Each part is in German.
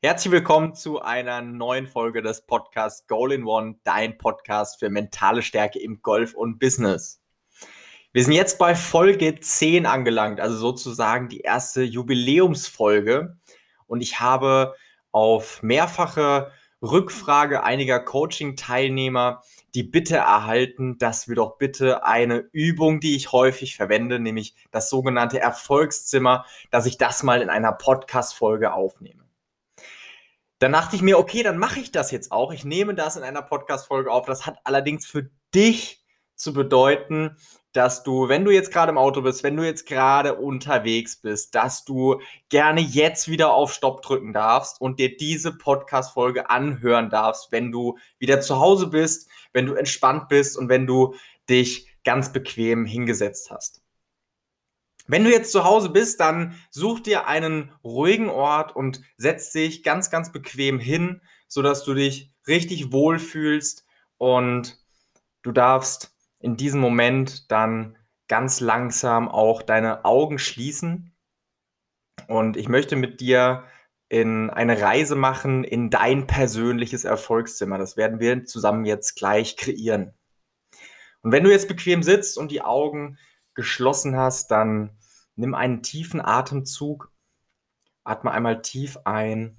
Herzlich willkommen zu einer neuen Folge des Podcasts Goal in One, dein Podcast für mentale Stärke im Golf und Business. Wir sind jetzt bei Folge 10 angelangt, also sozusagen die erste Jubiläumsfolge. Und ich habe auf mehrfache Rückfrage einiger Coaching-Teilnehmer die Bitte erhalten, dass wir doch bitte eine Übung, die ich häufig verwende, nämlich das sogenannte Erfolgszimmer, dass ich das mal in einer Podcast-Folge aufnehme. Dann dachte ich mir, okay, dann mache ich das jetzt auch. Ich nehme das in einer Podcast-Folge auf. Das hat allerdings für dich zu bedeuten, dass du, wenn du jetzt gerade im Auto bist, wenn du jetzt gerade unterwegs bist, dass du gerne jetzt wieder auf Stopp drücken darfst und dir diese Podcast-Folge anhören darfst, wenn du wieder zu Hause bist, wenn du entspannt bist und wenn du dich ganz bequem hingesetzt hast. Wenn du jetzt zu Hause bist, dann such dir einen ruhigen Ort und setz dich ganz, ganz bequem hin, sodass du dich richtig wohlfühlst und du darfst in diesem Moment dann ganz langsam auch deine Augen schließen. Und ich möchte mit dir in eine Reise machen in dein persönliches Erfolgszimmer. Das werden wir zusammen jetzt gleich kreieren. Und wenn du jetzt bequem sitzt und die Augen geschlossen hast, dann Nimm einen tiefen Atemzug, atme einmal tief ein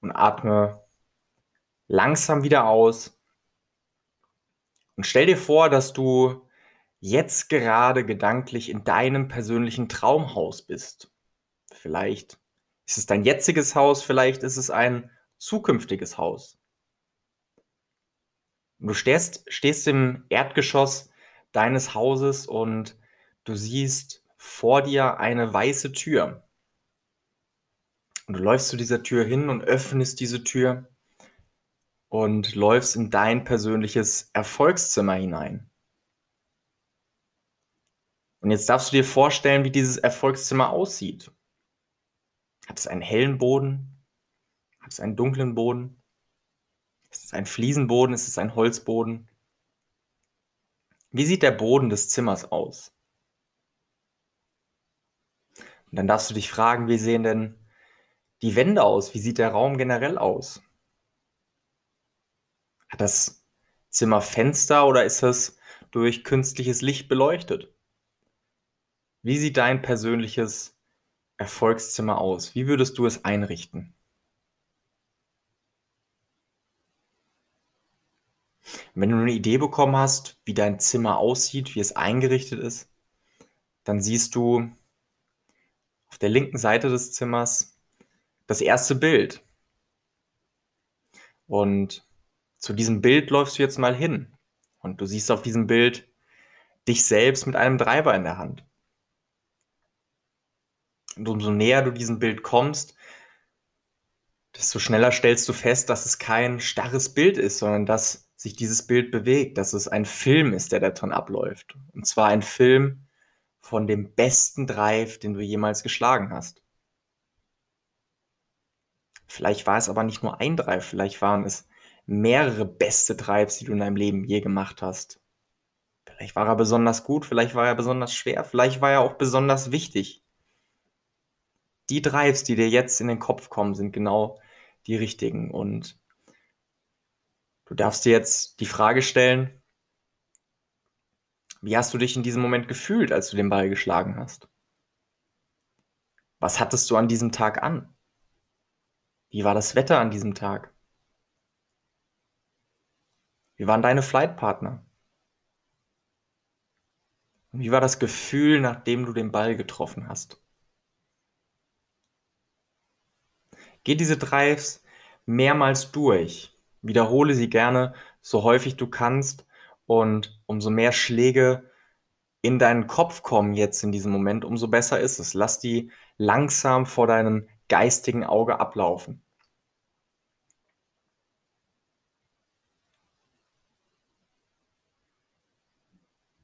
und atme langsam wieder aus. Und stell dir vor, dass du jetzt gerade gedanklich in deinem persönlichen Traumhaus bist. Vielleicht ist es dein jetziges Haus, vielleicht ist es ein zukünftiges Haus. Und du stehst, stehst im Erdgeschoss deines Hauses und du siehst vor dir eine weiße Tür. Und du läufst zu dieser Tür hin und öffnest diese Tür und läufst in dein persönliches Erfolgszimmer hinein. Und jetzt darfst du dir vorstellen, wie dieses Erfolgszimmer aussieht. Hat es einen hellen Boden? Hat es einen dunklen Boden? Ist es ein Fliesenboden? Ist es ein Holzboden? Wie sieht der Boden des Zimmers aus? Und dann darfst du dich fragen, wie sehen denn die Wände aus? Wie sieht der Raum generell aus? Hat das Zimmer Fenster oder ist es durch künstliches Licht beleuchtet? Wie sieht dein persönliches Erfolgszimmer aus? Wie würdest du es einrichten? Wenn du eine Idee bekommen hast, wie dein Zimmer aussieht, wie es eingerichtet ist, dann siehst du auf der linken Seite des Zimmers das erste Bild. Und zu diesem Bild läufst du jetzt mal hin. Und du siehst auf diesem Bild dich selbst mit einem Treiber in der Hand. Und umso näher du diesem Bild kommst, desto schneller stellst du fest, dass es kein starres Bild ist, sondern dass sich dieses Bild bewegt, dass es ein Film ist, der da drin abläuft. Und zwar ein Film, von dem besten Drive, den du jemals geschlagen hast. Vielleicht war es aber nicht nur ein Drive, vielleicht waren es mehrere beste Drives, die du in deinem Leben je gemacht hast. Vielleicht war er besonders gut, vielleicht war er besonders schwer, vielleicht war er auch besonders wichtig. Die Drives, die dir jetzt in den Kopf kommen, sind genau die richtigen. Und du darfst dir jetzt die Frage stellen, wie hast du dich in diesem Moment gefühlt, als du den Ball geschlagen hast? Was hattest du an diesem Tag an? Wie war das Wetter an diesem Tag? Wie waren deine Flightpartner? Und wie war das Gefühl, nachdem du den Ball getroffen hast? Geh diese Drives mehrmals durch. Wiederhole sie gerne so häufig du kannst und umso mehr Schläge in deinen Kopf kommen jetzt in diesem Moment, umso besser ist es. Lass die langsam vor deinem geistigen Auge ablaufen.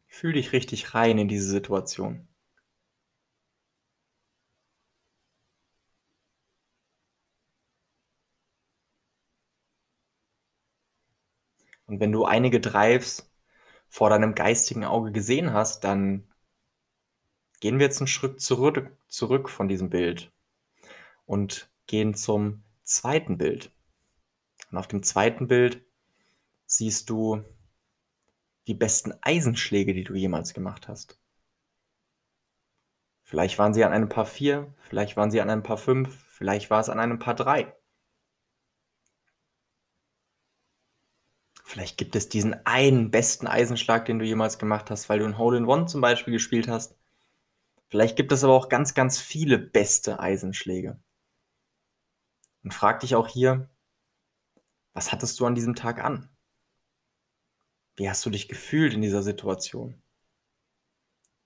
Fühl dich richtig rein in diese Situation. Und wenn du einige Drives vor deinem geistigen Auge gesehen hast, dann gehen wir jetzt einen Schritt zurück, zurück von diesem Bild und gehen zum zweiten Bild. Und auf dem zweiten Bild siehst du die besten Eisenschläge, die du jemals gemacht hast. Vielleicht waren sie an einem Paar 4, vielleicht waren sie an einem Paar 5, vielleicht war es an einem Paar 3. Vielleicht gibt es diesen einen besten Eisenschlag, den du jemals gemacht hast, weil du ein Hole in One zum Beispiel gespielt hast. Vielleicht gibt es aber auch ganz, ganz viele beste Eisenschläge. Und frag dich auch hier, was hattest du an diesem Tag an? Wie hast du dich gefühlt in dieser Situation?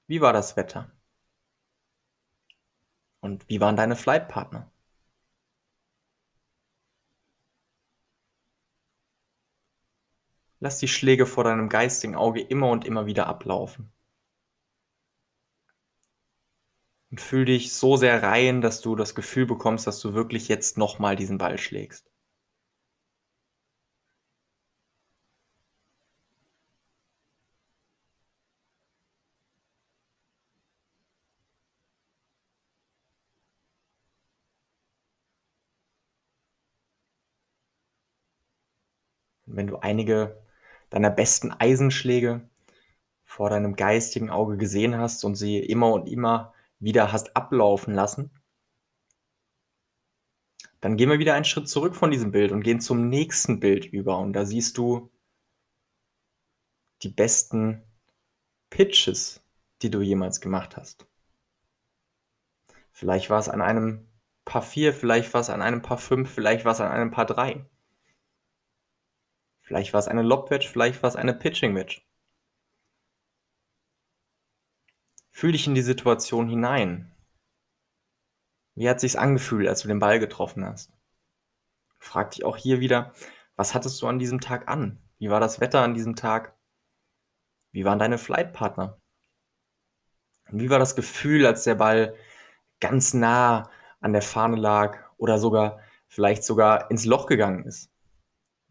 Wie war das Wetter? Und wie waren deine Flightpartner? Lass die Schläge vor deinem geistigen Auge immer und immer wieder ablaufen. Und fühl dich so sehr rein, dass du das Gefühl bekommst, dass du wirklich jetzt nochmal diesen Ball schlägst. wenn du einige deiner besten Eisenschläge vor deinem geistigen Auge gesehen hast und sie immer und immer wieder hast ablaufen lassen, dann gehen wir wieder einen Schritt zurück von diesem Bild und gehen zum nächsten Bild über. Und da siehst du die besten Pitches, die du jemals gemacht hast. Vielleicht war es an einem Paar 4, vielleicht war es an einem Paar 5, vielleicht war es an einem Paar 3. Vielleicht war es eine Lob-Wedge, vielleicht war es eine Pitching-Wedge. Fühl dich in die Situation hinein. Wie hat sich's angefühlt, als du den Ball getroffen hast? Frag dich auch hier wieder, was hattest du an diesem Tag an? Wie war das Wetter an diesem Tag? Wie waren deine Flightpartner? Und wie war das Gefühl, als der Ball ganz nah an der Fahne lag oder sogar vielleicht sogar ins Loch gegangen ist?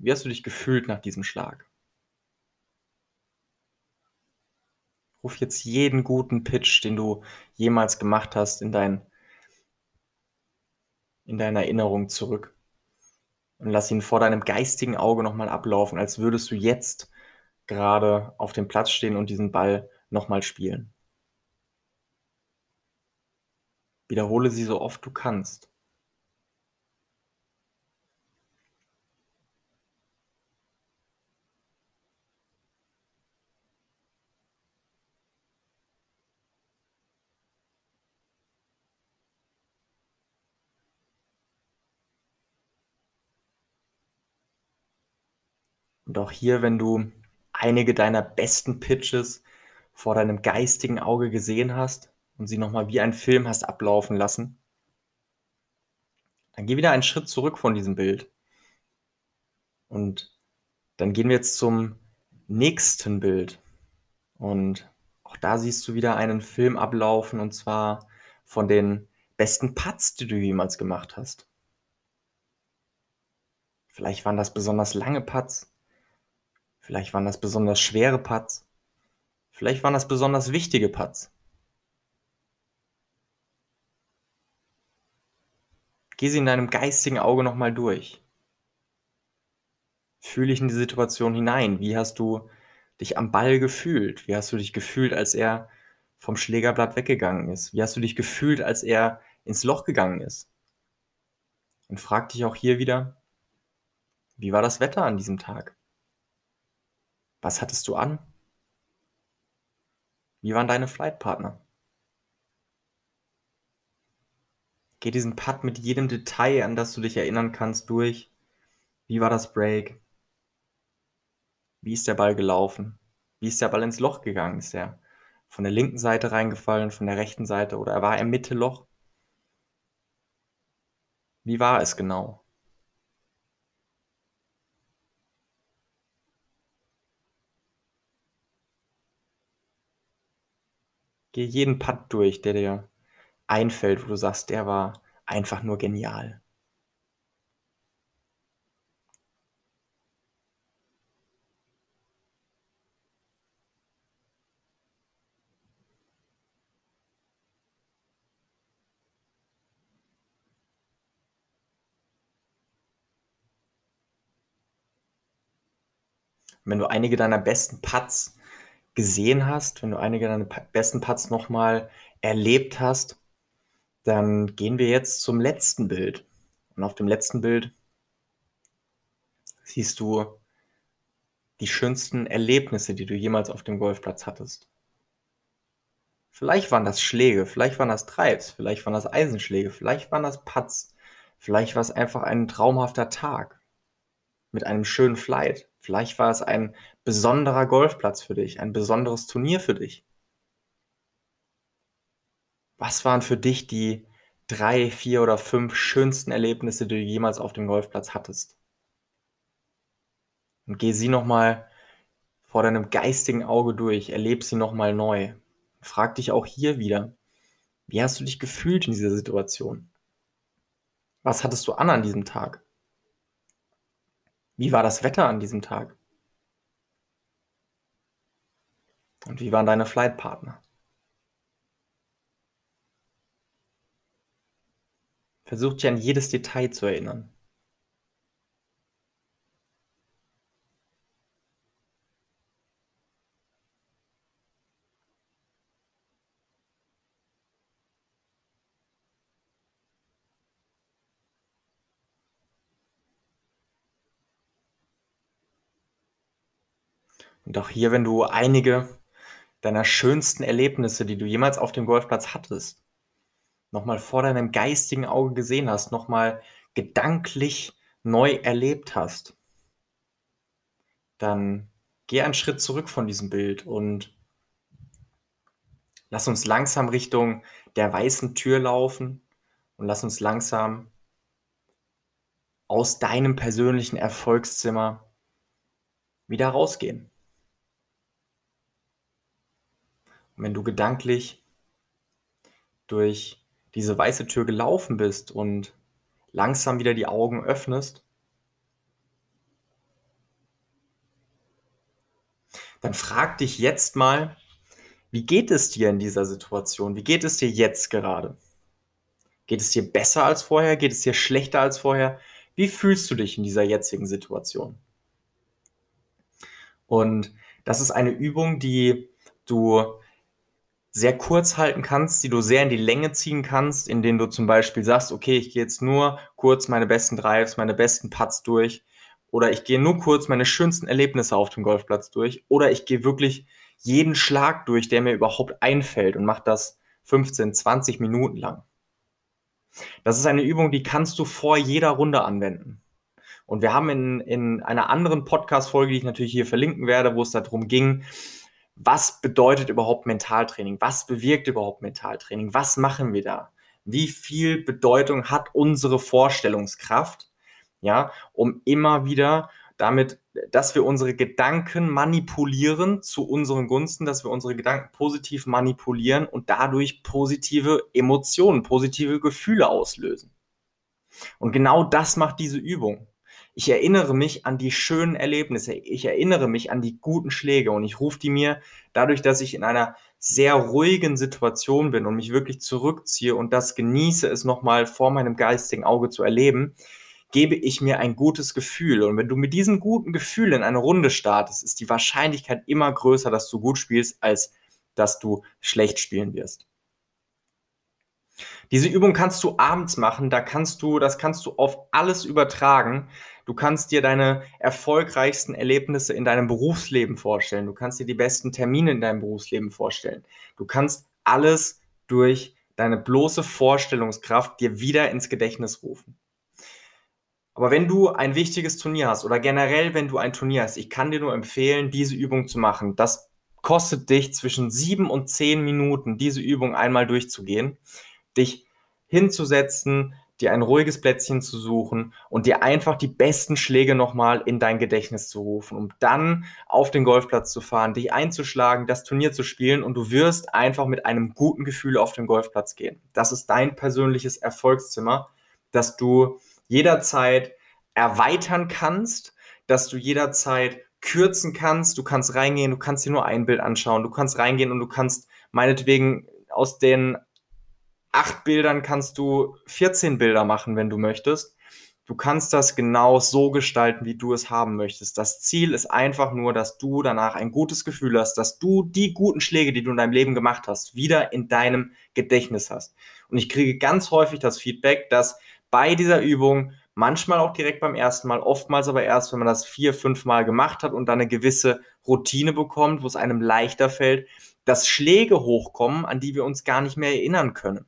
Wie hast du dich gefühlt nach diesem Schlag? Ruf jetzt jeden guten Pitch, den du jemals gemacht hast, in, dein, in deine Erinnerung zurück. Und lass ihn vor deinem geistigen Auge nochmal ablaufen, als würdest du jetzt gerade auf dem Platz stehen und diesen Ball nochmal spielen. Wiederhole sie so oft du kannst. Und auch hier, wenn du einige deiner besten Pitches vor deinem geistigen Auge gesehen hast und sie nochmal wie ein Film hast ablaufen lassen, dann geh wieder einen Schritt zurück von diesem Bild. Und dann gehen wir jetzt zum nächsten Bild. Und auch da siehst du wieder einen Film ablaufen und zwar von den besten Putts, die du jemals gemacht hast. Vielleicht waren das besonders lange Putts, Vielleicht waren das besonders schwere Putts. Vielleicht waren das besonders wichtige Putts. Geh sie in deinem geistigen Auge nochmal durch. Fühle dich in die Situation hinein. Wie hast du dich am Ball gefühlt? Wie hast du dich gefühlt, als er vom Schlägerblatt weggegangen ist? Wie hast du dich gefühlt, als er ins Loch gegangen ist? Und frag dich auch hier wieder, wie war das Wetter an diesem Tag? Was hattest du an? Wie waren deine Flightpartner? Geh diesen Putt mit jedem Detail, an das du dich erinnern kannst, durch. Wie war das Break? Wie ist der Ball gelaufen? Wie ist der Ball ins Loch gegangen? Ist er von der linken Seite reingefallen, von der rechten Seite oder war er Mitte Loch? Wie war es genau? Geh jeden Putt durch, der dir einfällt, wo du sagst, der war einfach nur genial. wenn du einige deiner besten Putts gesehen hast, wenn du einige deiner besten Putts nochmal erlebt hast, dann gehen wir jetzt zum letzten Bild. Und auf dem letzten Bild siehst du die schönsten Erlebnisse, die du jemals auf dem Golfplatz hattest. Vielleicht waren das Schläge, vielleicht waren das Treibs, vielleicht waren das Eisenschläge, vielleicht waren das Putts, vielleicht war es einfach ein traumhafter Tag mit einem schönen Flight, vielleicht war es ein besonderer Golfplatz für dich, ein besonderes Turnier für dich. Was waren für dich die drei, vier oder fünf schönsten Erlebnisse, die du jemals auf dem Golfplatz hattest? Und geh sie nochmal vor deinem geistigen Auge durch, erleb sie nochmal neu. Frag dich auch hier wieder, wie hast du dich gefühlt in dieser Situation? Was hattest du an an diesem Tag? Wie war das Wetter an diesem Tag? Und wie waren deine Flightpartner? Versuch dich an jedes Detail zu erinnern. Und auch hier, wenn du einige deiner schönsten Erlebnisse, die du jemals auf dem Golfplatz hattest, nochmal vor deinem geistigen Auge gesehen hast, nochmal gedanklich neu erlebt hast, dann geh einen Schritt zurück von diesem Bild und lass uns langsam Richtung der weißen Tür laufen und lass uns langsam aus deinem persönlichen Erfolgszimmer wieder rausgehen. Und wenn du gedanklich durch diese weiße Tür gelaufen bist und langsam wieder die Augen öffnest, dann frag dich jetzt mal, wie geht es dir in dieser Situation? Wie geht es dir jetzt gerade? Geht es dir besser als vorher? Geht es dir schlechter als vorher? Wie fühlst du dich in dieser jetzigen Situation? Und das ist eine Übung, die du sehr kurz halten kannst, die du sehr in die Länge ziehen kannst, indem du zum Beispiel sagst, okay, ich gehe jetzt nur kurz meine besten Drives, meine besten Putts durch oder ich gehe nur kurz meine schönsten Erlebnisse auf dem Golfplatz durch oder ich gehe wirklich jeden Schlag durch, der mir überhaupt einfällt und mache das 15, 20 Minuten lang. Das ist eine Übung, die kannst du vor jeder Runde anwenden. Und wir haben in, in einer anderen Podcast-Folge, die ich natürlich hier verlinken werde, wo es darum ging, was bedeutet überhaupt Mentaltraining? Was bewirkt überhaupt Mentaltraining? Was machen wir da? Wie viel Bedeutung hat unsere Vorstellungskraft? Ja, um immer wieder damit, dass wir unsere Gedanken manipulieren zu unseren Gunsten, dass wir unsere Gedanken positiv manipulieren und dadurch positive Emotionen, positive Gefühle auslösen. Und genau das macht diese Übung. Ich erinnere mich an die schönen Erlebnisse. Ich erinnere mich an die guten Schläge und ich rufe die mir dadurch, dass ich in einer sehr ruhigen Situation bin und mich wirklich zurückziehe und das genieße, es nochmal vor meinem geistigen Auge zu erleben, gebe ich mir ein gutes Gefühl. Und wenn du mit diesem guten Gefühl in eine Runde startest, ist die Wahrscheinlichkeit immer größer, dass du gut spielst, als dass du schlecht spielen wirst. Diese Übung kannst du abends machen, da kannst du, das kannst du auf alles übertragen. Du kannst dir deine erfolgreichsten Erlebnisse in deinem Berufsleben vorstellen. Du kannst dir die besten Termine in deinem Berufsleben vorstellen. Du kannst alles durch deine bloße Vorstellungskraft dir wieder ins Gedächtnis rufen. Aber wenn du ein wichtiges Turnier hast oder generell, wenn du ein Turnier hast, ich kann dir nur empfehlen, diese Übung zu machen. Das kostet dich zwischen sieben und zehn Minuten, diese Übung einmal durchzugehen dich hinzusetzen, dir ein ruhiges Plätzchen zu suchen und dir einfach die besten Schläge nochmal in dein Gedächtnis zu rufen, um dann auf den Golfplatz zu fahren, dich einzuschlagen, das Turnier zu spielen und du wirst einfach mit einem guten Gefühl auf den Golfplatz gehen. Das ist dein persönliches Erfolgszimmer, das du jederzeit erweitern kannst, dass du jederzeit kürzen kannst. Du kannst reingehen, du kannst dir nur ein Bild anschauen, du kannst reingehen und du kannst meinetwegen aus den acht Bildern kannst du 14 Bilder machen, wenn du möchtest. Du kannst das genau so gestalten, wie du es haben möchtest. Das Ziel ist einfach nur, dass du danach ein gutes Gefühl hast, dass du die guten Schläge, die du in deinem Leben gemacht hast, wieder in deinem Gedächtnis hast. Und ich kriege ganz häufig das Feedback, dass bei dieser Übung, manchmal auch direkt beim ersten Mal, oftmals aber erst, wenn man das vier, fünf Mal gemacht hat und dann eine gewisse Routine bekommt, wo es einem leichter fällt, dass Schläge hochkommen, an die wir uns gar nicht mehr erinnern können.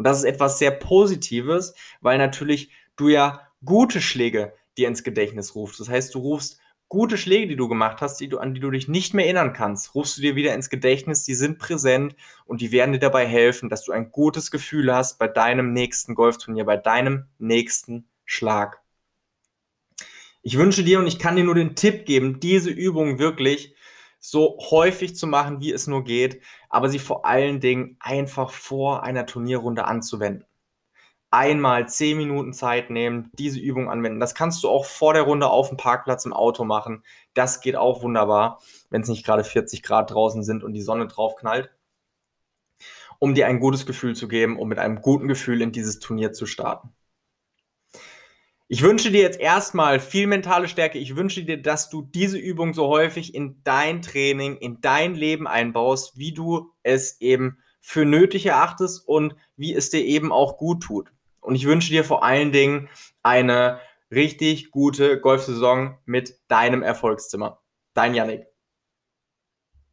Und das ist etwas sehr Positives, weil natürlich du ja gute Schläge dir ins Gedächtnis rufst. Das heißt, du rufst gute Schläge, die du gemacht hast, die du, an die du dich nicht mehr erinnern kannst, rufst du dir wieder ins Gedächtnis, die sind präsent und die werden dir dabei helfen, dass du ein gutes Gefühl hast bei deinem nächsten Golfturnier, bei deinem nächsten Schlag. Ich wünsche dir und ich kann dir nur den Tipp geben, diese Übung wirklich so häufig zu machen, wie es nur geht, aber sie vor allen Dingen einfach vor einer Turnierrunde anzuwenden einmal zehn Minuten Zeit nehmen, diese Übung anwenden. Das kannst du auch vor der Runde auf dem Parkplatz im Auto machen. Das geht auch wunderbar, wenn es nicht gerade 40 Grad draußen sind und die Sonne drauf knallt, um dir ein gutes Gefühl zu geben, um mit einem guten Gefühl in dieses Turnier zu starten. Ich wünsche dir jetzt erstmal viel mentale Stärke. Ich wünsche dir, dass du diese Übung so häufig in dein Training, in dein Leben einbaust, wie du es eben für nötig erachtest und wie es dir eben auch gut tut. Und ich wünsche dir vor allen Dingen eine richtig gute Golfsaison mit deinem Erfolgszimmer. Dein Yannick.